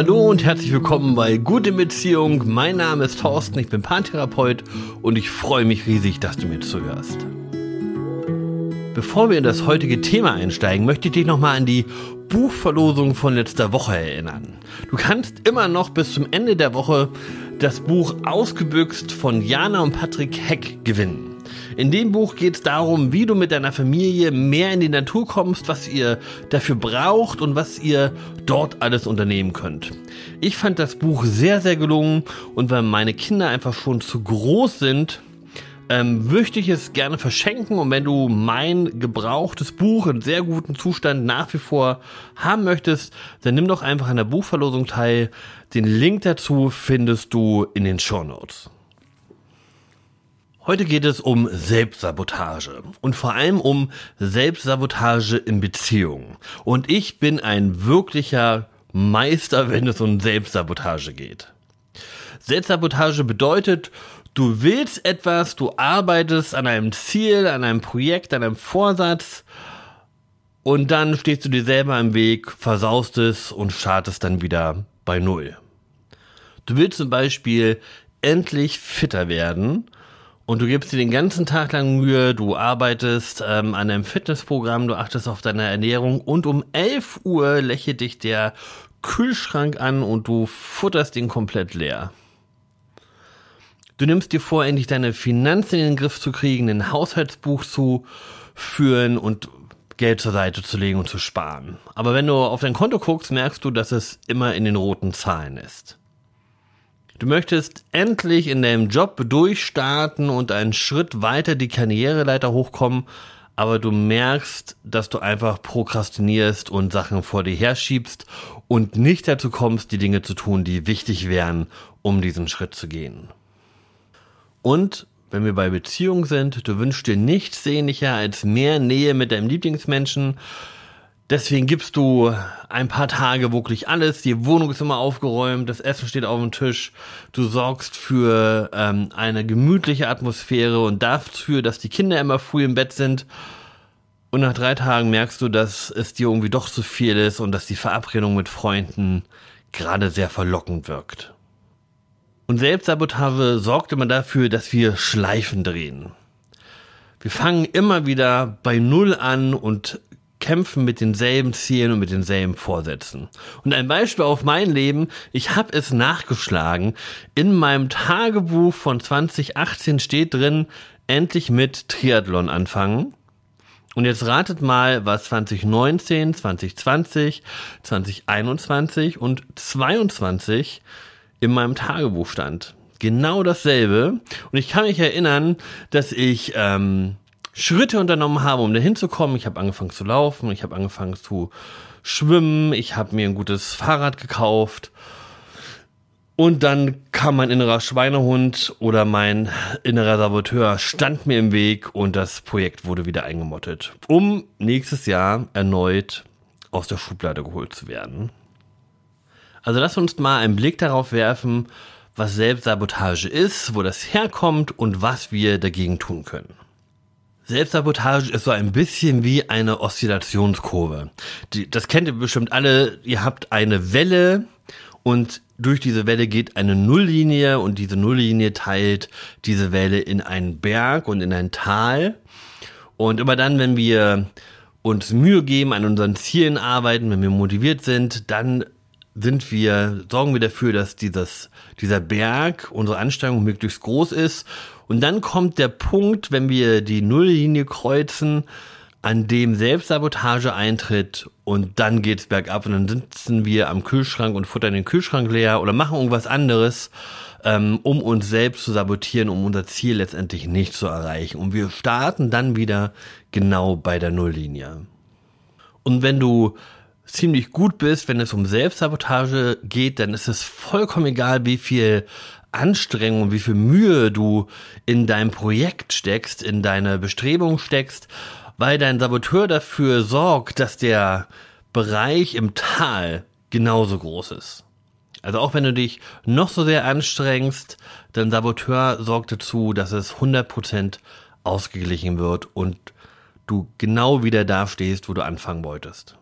hallo und herzlich willkommen bei Gute Beziehung. Mein Name ist Thorsten, ich bin Paartherapeut und ich freue mich riesig, dass du mir zuhörst. Bevor wir in das heutige Thema einsteigen, möchte ich dich nochmal an die Buchverlosung von letzter Woche erinnern. Du kannst immer noch bis zum Ende der Woche das Buch Ausgebüxt von Jana und Patrick Heck gewinnen. In dem Buch geht es darum, wie du mit deiner Familie mehr in die Natur kommst, was ihr dafür braucht und was ihr dort alles unternehmen könnt. Ich fand das Buch sehr, sehr gelungen und weil meine Kinder einfach schon zu groß sind, ähm, möchte ich es gerne verschenken und wenn du mein gebrauchtes Buch in sehr gutem Zustand nach wie vor haben möchtest, dann nimm doch einfach an der Buchverlosung teil. Den Link dazu findest du in den Show Notes. Heute geht es um Selbstsabotage und vor allem um Selbstsabotage in Beziehungen. Und ich bin ein wirklicher Meister, wenn es um Selbstsabotage geht. Selbstsabotage bedeutet, du willst etwas, du arbeitest an einem Ziel, an einem Projekt, an einem Vorsatz und dann stehst du dir selber im Weg, versaust es und startest dann wieder bei Null. Du willst zum Beispiel endlich fitter werden und du gibst dir den ganzen Tag lang Mühe, du arbeitest ähm, an einem Fitnessprogramm, du achtest auf deine Ernährung und um 11 Uhr lächelt dich der Kühlschrank an und du futterst ihn komplett leer. Du nimmst dir vor, endlich deine Finanzen in den Griff zu kriegen, ein Haushaltsbuch zu führen und Geld zur Seite zu legen und zu sparen. Aber wenn du auf dein Konto guckst, merkst du, dass es immer in den roten Zahlen ist. Du möchtest endlich in deinem Job durchstarten und einen Schritt weiter die Karriereleiter hochkommen, aber du merkst, dass du einfach prokrastinierst und Sachen vor dir herschiebst und nicht dazu kommst, die Dinge zu tun, die wichtig wären, um diesen Schritt zu gehen. Und wenn wir bei Beziehungen sind, du wünschst dir nichts sehnlicher als mehr Nähe mit deinem Lieblingsmenschen, Deswegen gibst du ein paar Tage wirklich alles. Die Wohnung ist immer aufgeräumt, das Essen steht auf dem Tisch. Du sorgst für ähm, eine gemütliche Atmosphäre und dafür, dass die Kinder immer früh im Bett sind. Und nach drei Tagen merkst du, dass es dir irgendwie doch zu viel ist und dass die Verabredung mit Freunden gerade sehr verlockend wirkt. Und Selbstsabotage sorgt immer dafür, dass wir Schleifen drehen. Wir fangen immer wieder bei Null an und kämpfen mit denselben Zielen und mit denselben Vorsätzen. Und ein Beispiel auf mein Leben, ich habe es nachgeschlagen. In meinem Tagebuch von 2018 steht drin, endlich mit Triathlon anfangen. Und jetzt ratet mal, was 2019, 2020, 2021 und 22 in meinem Tagebuch stand. Genau dasselbe. Und ich kann mich erinnern, dass ich ähm, Schritte unternommen habe, um dahin zu kommen. Ich habe angefangen zu laufen, ich habe angefangen zu schwimmen, ich habe mir ein gutes Fahrrad gekauft. Und dann kam mein innerer Schweinehund oder mein innerer Saboteur stand mir im Weg und das Projekt wurde wieder eingemottet, um nächstes Jahr erneut aus der Schublade geholt zu werden. Also lass uns mal einen Blick darauf werfen, was Selbstsabotage ist, wo das herkommt und was wir dagegen tun können. Selbstsabotage ist so ein bisschen wie eine Oszillationskurve. Die, das kennt ihr bestimmt alle. Ihr habt eine Welle und durch diese Welle geht eine Nulllinie und diese Nulllinie teilt diese Welle in einen Berg und in ein Tal. Und immer dann, wenn wir uns Mühe geben, an unseren Zielen arbeiten, wenn wir motiviert sind, dann sind wir, sorgen wir dafür, dass dieses, dieser Berg, unsere Anstrengung möglichst groß ist und dann kommt der Punkt, wenn wir die Nulllinie kreuzen, an dem Selbstsabotage eintritt und dann geht's bergab und dann sitzen wir am Kühlschrank und futtern den Kühlschrank leer oder machen irgendwas anderes, ähm, um uns selbst zu sabotieren, um unser Ziel letztendlich nicht zu erreichen. Und wir starten dann wieder genau bei der Nulllinie. Und wenn du ziemlich gut bist, wenn es um Selbstsabotage geht, dann ist es vollkommen egal, wie viel Anstrengung, wie viel Mühe du in dein Projekt steckst, in deine Bestrebung steckst, weil dein Saboteur dafür sorgt, dass der Bereich im Tal genauso groß ist. Also auch wenn du dich noch so sehr anstrengst, dein Saboteur sorgt dazu, dass es 100% ausgeglichen wird und du genau wieder da stehst, wo du anfangen wolltest.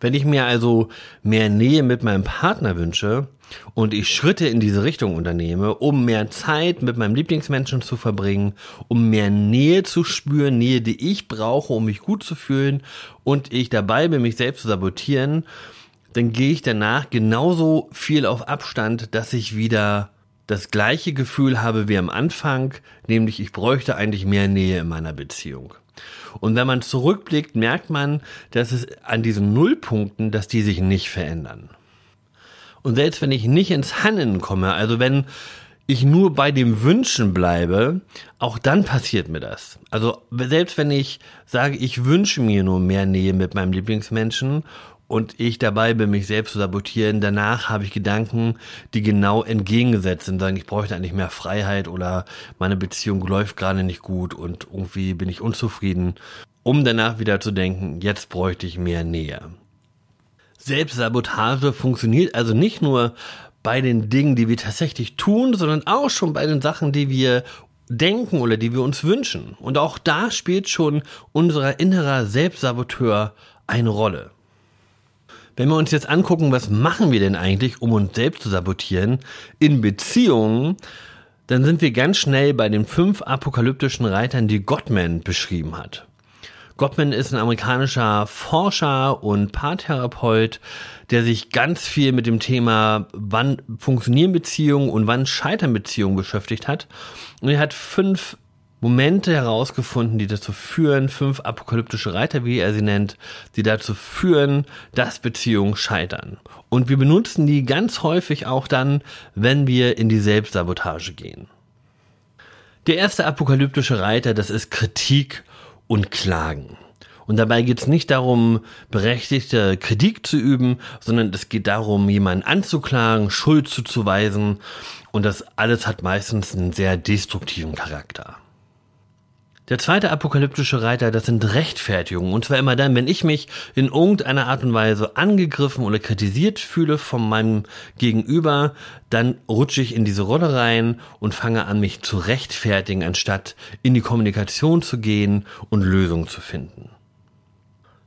Wenn ich mir also mehr Nähe mit meinem Partner wünsche und ich Schritte in diese Richtung unternehme, um mehr Zeit mit meinem Lieblingsmenschen zu verbringen, um mehr Nähe zu spüren, Nähe, die ich brauche, um mich gut zu fühlen und ich dabei bin, mich selbst zu sabotieren, dann gehe ich danach genauso viel auf Abstand, dass ich wieder das gleiche Gefühl habe wie am Anfang, nämlich ich bräuchte eigentlich mehr Nähe in meiner Beziehung. Und wenn man zurückblickt, merkt man, dass es an diesen Nullpunkten, dass die sich nicht verändern. Und selbst wenn ich nicht ins Handeln komme, also wenn ich nur bei dem Wünschen bleibe, auch dann passiert mir das. Also selbst wenn ich sage, ich wünsche mir nur mehr Nähe mit meinem Lieblingsmenschen und ich dabei bin, mich selbst zu sabotieren. Danach habe ich Gedanken, die genau entgegengesetzt sind, sagen, ich bräuchte eigentlich mehr Freiheit oder meine Beziehung läuft gerade nicht gut und irgendwie bin ich unzufrieden, um danach wieder zu denken, jetzt bräuchte ich mehr Nähe. Selbstsabotage funktioniert also nicht nur bei den Dingen, die wir tatsächlich tun, sondern auch schon bei den Sachen, die wir denken oder die wir uns wünschen. Und auch da spielt schon unser innerer Selbstsaboteur eine Rolle. Wenn wir uns jetzt angucken, was machen wir denn eigentlich, um uns selbst zu sabotieren in Beziehungen, dann sind wir ganz schnell bei den fünf apokalyptischen Reitern, die Gottman beschrieben hat. Gottman ist ein amerikanischer Forscher und Paartherapeut, der sich ganz viel mit dem Thema, wann funktionieren Beziehungen und wann scheitern Beziehungen beschäftigt hat. Und er hat fünf Momente herausgefunden, die dazu führen, fünf apokalyptische Reiter, wie er sie nennt, die dazu führen, dass Beziehungen scheitern. Und wir benutzen die ganz häufig auch dann, wenn wir in die Selbstsabotage gehen. Der erste apokalyptische Reiter, das ist Kritik und Klagen. Und dabei geht es nicht darum, berechtigte Kritik zu üben, sondern es geht darum, jemanden anzuklagen, Schuld zuzuweisen. Und das alles hat meistens einen sehr destruktiven Charakter. Der zweite apokalyptische Reiter, das sind Rechtfertigungen. Und zwar immer dann, wenn ich mich in irgendeiner Art und Weise angegriffen oder kritisiert fühle von meinem Gegenüber, dann rutsche ich in diese Rolle rein und fange an, mich zu rechtfertigen, anstatt in die Kommunikation zu gehen und Lösungen zu finden.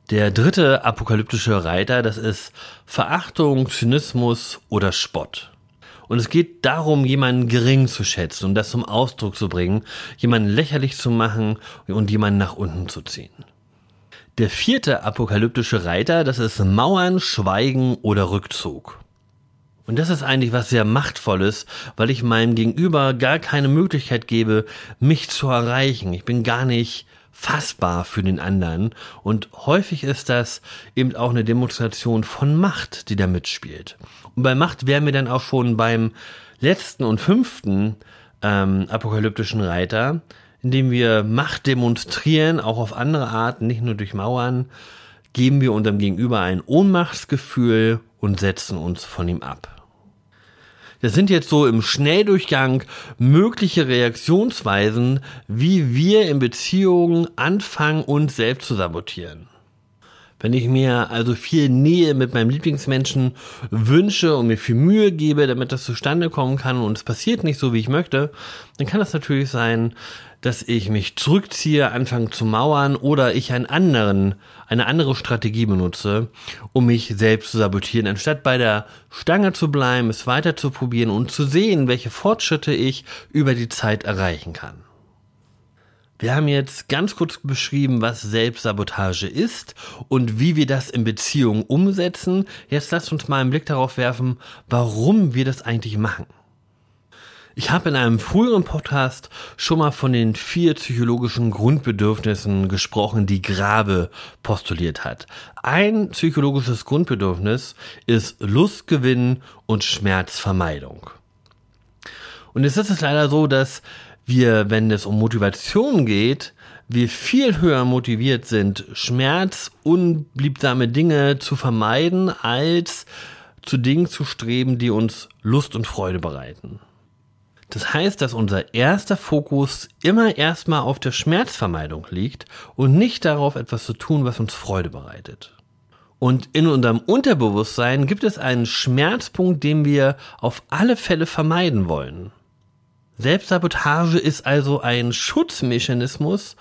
Der dritte apokalyptische Reiter, das ist Verachtung, Zynismus oder Spott. Und es geht darum, jemanden gering zu schätzen und das zum Ausdruck zu bringen, jemanden lächerlich zu machen und jemanden nach unten zu ziehen. Der vierte apokalyptische Reiter, das ist Mauern, Schweigen oder Rückzug. Und das ist eigentlich was sehr Machtvolles, weil ich meinem Gegenüber gar keine Möglichkeit gebe, mich zu erreichen. Ich bin gar nicht fassbar für den anderen. Und häufig ist das eben auch eine Demonstration von Macht, die da mitspielt. Und bei Macht wären wir dann auch schon beim letzten und fünften ähm, apokalyptischen Reiter, indem wir Macht demonstrieren, auch auf andere Arten, nicht nur durch Mauern, geben wir unserem Gegenüber ein Ohnmachtsgefühl und setzen uns von ihm ab. Das sind jetzt so im Schnelldurchgang mögliche Reaktionsweisen, wie wir in Beziehungen anfangen, uns selbst zu sabotieren. Wenn ich mir also viel Nähe mit meinem Lieblingsmenschen wünsche und mir viel Mühe gebe, damit das zustande kommen kann und es passiert nicht so, wie ich möchte, dann kann das natürlich sein, dass ich mich zurückziehe, anfange zu mauern oder ich einen anderen, eine andere Strategie benutze, um mich selbst zu sabotieren, anstatt bei der Stange zu bleiben, es weiter zu probieren und zu sehen, welche Fortschritte ich über die Zeit erreichen kann. Wir haben jetzt ganz kurz beschrieben, was Selbstsabotage ist und wie wir das in Beziehungen umsetzen. Jetzt lasst uns mal einen Blick darauf werfen, warum wir das eigentlich machen. Ich habe in einem früheren Podcast schon mal von den vier psychologischen Grundbedürfnissen gesprochen, die Grabe postuliert hat. Ein psychologisches Grundbedürfnis ist Lustgewinn und Schmerzvermeidung. Und jetzt ist es leider so, dass wir, wenn es um Motivation geht, wir viel höher motiviert sind, Schmerz, unliebsame Dinge zu vermeiden, als zu Dingen zu streben, die uns Lust und Freude bereiten. Das heißt, dass unser erster Fokus immer erstmal auf der Schmerzvermeidung liegt und nicht darauf, etwas zu tun, was uns Freude bereitet. Und in unserem Unterbewusstsein gibt es einen Schmerzpunkt, den wir auf alle Fälle vermeiden wollen. Selbstsabotage ist also ein Schutzmechanismus,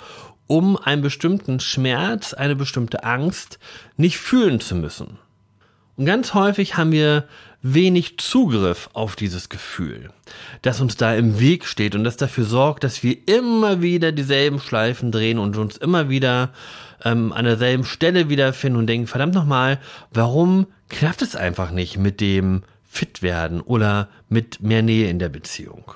um einen bestimmten Schmerz, eine bestimmte Angst nicht fühlen zu müssen. Und ganz häufig haben wir wenig Zugriff auf dieses Gefühl, das uns da im Weg steht und das dafür sorgt, dass wir immer wieder dieselben Schleifen drehen und uns immer wieder ähm, an derselben Stelle wiederfinden und denken, verdammt nochmal, warum klappt es einfach nicht mit dem fit werden oder mit mehr Nähe in der Beziehung?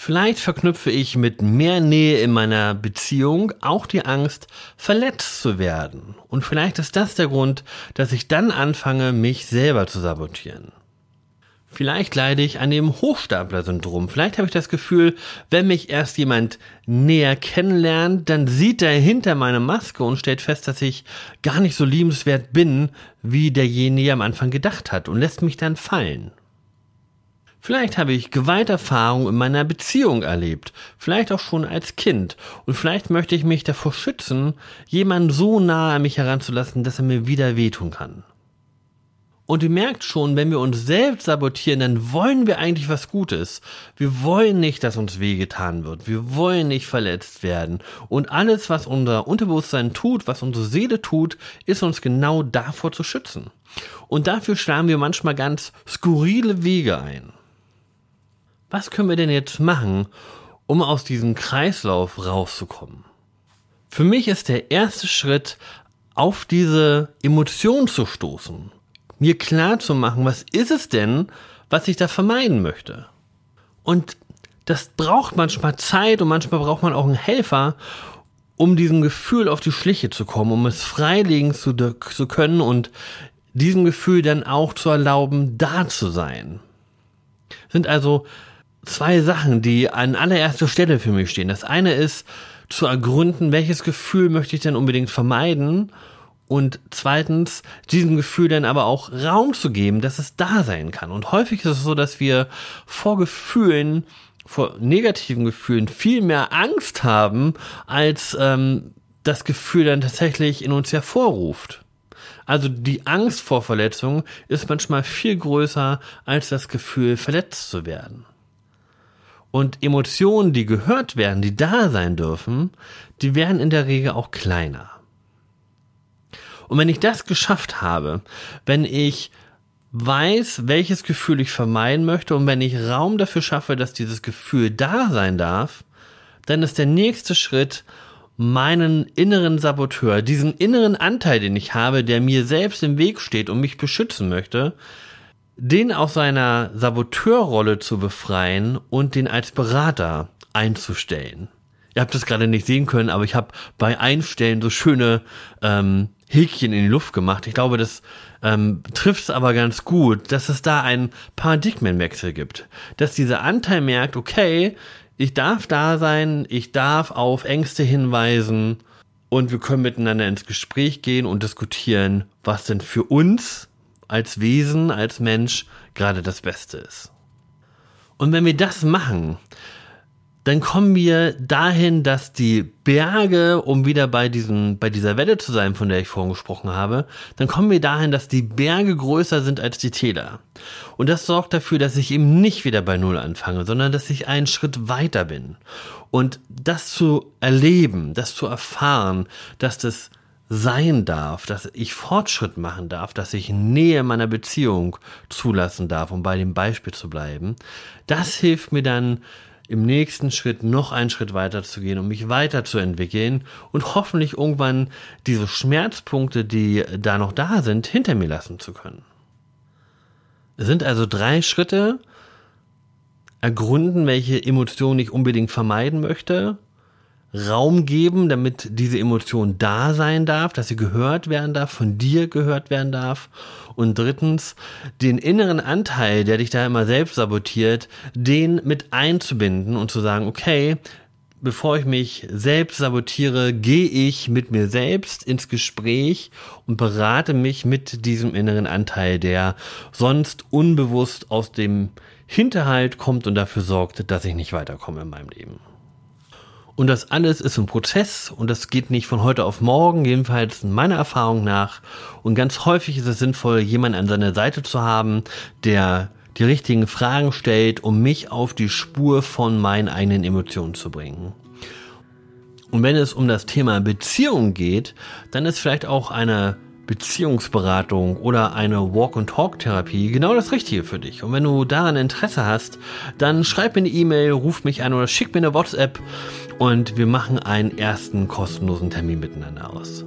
Vielleicht verknüpfe ich mit mehr Nähe in meiner Beziehung auch die Angst, verletzt zu werden. Und vielleicht ist das der Grund, dass ich dann anfange, mich selber zu sabotieren. Vielleicht leide ich an dem Hochstapler-Syndrom. Vielleicht habe ich das Gefühl, wenn mich erst jemand näher kennenlernt, dann sieht er hinter meine Maske und stellt fest, dass ich gar nicht so liebenswert bin, wie derjenige am Anfang gedacht hat und lässt mich dann fallen. Vielleicht habe ich Gewalterfahrung in meiner Beziehung erlebt, vielleicht auch schon als Kind, und vielleicht möchte ich mich davor schützen, jemanden so nahe an mich heranzulassen, dass er mir wieder wehtun kann. Und ihr merkt schon, wenn wir uns selbst sabotieren, dann wollen wir eigentlich was Gutes. Wir wollen nicht, dass uns wehgetan wird. Wir wollen nicht verletzt werden. Und alles, was unser Unterbewusstsein tut, was unsere Seele tut, ist uns genau davor zu schützen. Und dafür schlagen wir manchmal ganz skurrile Wege ein was können wir denn jetzt machen, um aus diesem Kreislauf rauszukommen? Für mich ist der erste Schritt, auf diese Emotion zu stoßen. Mir klar zu machen, was ist es denn, was ich da vermeiden möchte? Und das braucht manchmal Zeit und manchmal braucht man auch einen Helfer, um diesem Gefühl auf die Schliche zu kommen, um es freilegen zu, zu können und diesem Gefühl dann auch zu erlauben, da zu sein. Sind also zwei Sachen, die an allererster Stelle für mich stehen. Das eine ist zu ergründen, welches Gefühl möchte ich denn unbedingt vermeiden und zweitens, diesem Gefühl dann aber auch Raum zu geben, dass es da sein kann. Und häufig ist es so, dass wir vor Gefühlen, vor negativen Gefühlen viel mehr Angst haben, als ähm, das Gefühl dann tatsächlich in uns hervorruft. Also die Angst vor Verletzung ist manchmal viel größer als das Gefühl, verletzt zu werden. Und Emotionen, die gehört werden, die da sein dürfen, die werden in der Regel auch kleiner. Und wenn ich das geschafft habe, wenn ich weiß, welches Gefühl ich vermeiden möchte und wenn ich Raum dafür schaffe, dass dieses Gefühl da sein darf, dann ist der nächste Schritt, meinen inneren Saboteur, diesen inneren Anteil, den ich habe, der mir selbst im Weg steht und mich beschützen möchte, den aus seiner Saboteurrolle zu befreien und den als Berater einzustellen. Ihr habt das gerade nicht sehen können, aber ich habe bei Einstellen so schöne ähm, Häkchen in die Luft gemacht. Ich glaube, das ähm, trifft es aber ganz gut, dass es da einen Paradigmenwechsel gibt. Dass dieser Anteil merkt, okay, ich darf da sein, ich darf auf Ängste hinweisen und wir können miteinander ins Gespräch gehen und diskutieren, was denn für uns als Wesen, als Mensch gerade das Beste ist. Und wenn wir das machen, dann kommen wir dahin, dass die Berge, um wieder bei diesem, bei dieser Welle zu sein, von der ich vorhin gesprochen habe, dann kommen wir dahin, dass die Berge größer sind als die Täler. Und das sorgt dafür, dass ich eben nicht wieder bei Null anfange, sondern dass ich einen Schritt weiter bin. Und das zu erleben, das zu erfahren, dass das sein darf, dass ich Fortschritt machen darf, dass ich Nähe meiner Beziehung zulassen darf, um bei dem Beispiel zu bleiben, das hilft mir dann im nächsten Schritt noch einen Schritt weiter zu gehen, um mich weiterzuentwickeln und hoffentlich irgendwann diese Schmerzpunkte, die da noch da sind, hinter mir lassen zu können. Es sind also drei Schritte, ergründen, welche Emotionen ich unbedingt vermeiden möchte, Raum geben, damit diese Emotion da sein darf, dass sie gehört werden darf, von dir gehört werden darf. Und drittens, den inneren Anteil, der dich da immer selbst sabotiert, den mit einzubinden und zu sagen, okay, bevor ich mich selbst sabotiere, gehe ich mit mir selbst ins Gespräch und berate mich mit diesem inneren Anteil, der sonst unbewusst aus dem Hinterhalt kommt und dafür sorgt, dass ich nicht weiterkomme in meinem Leben. Und das alles ist ein Prozess und das geht nicht von heute auf morgen, jedenfalls meiner Erfahrung nach. Und ganz häufig ist es sinnvoll, jemanden an seiner Seite zu haben, der die richtigen Fragen stellt, um mich auf die Spur von meinen eigenen Emotionen zu bringen. Und wenn es um das Thema Beziehung geht, dann ist vielleicht auch eine Beziehungsberatung oder eine Walk-and-Talk-Therapie genau das Richtige für dich. Und wenn du daran Interesse hast, dann schreib mir eine E-Mail, ruf mich an oder schick mir eine WhatsApp und wir machen einen ersten kostenlosen Termin miteinander aus.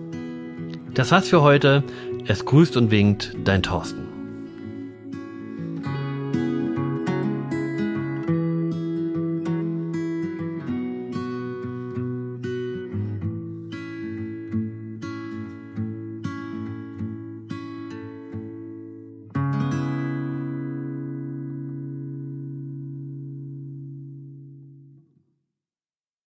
Das war's für heute. Es grüßt und winkt dein Thorsten.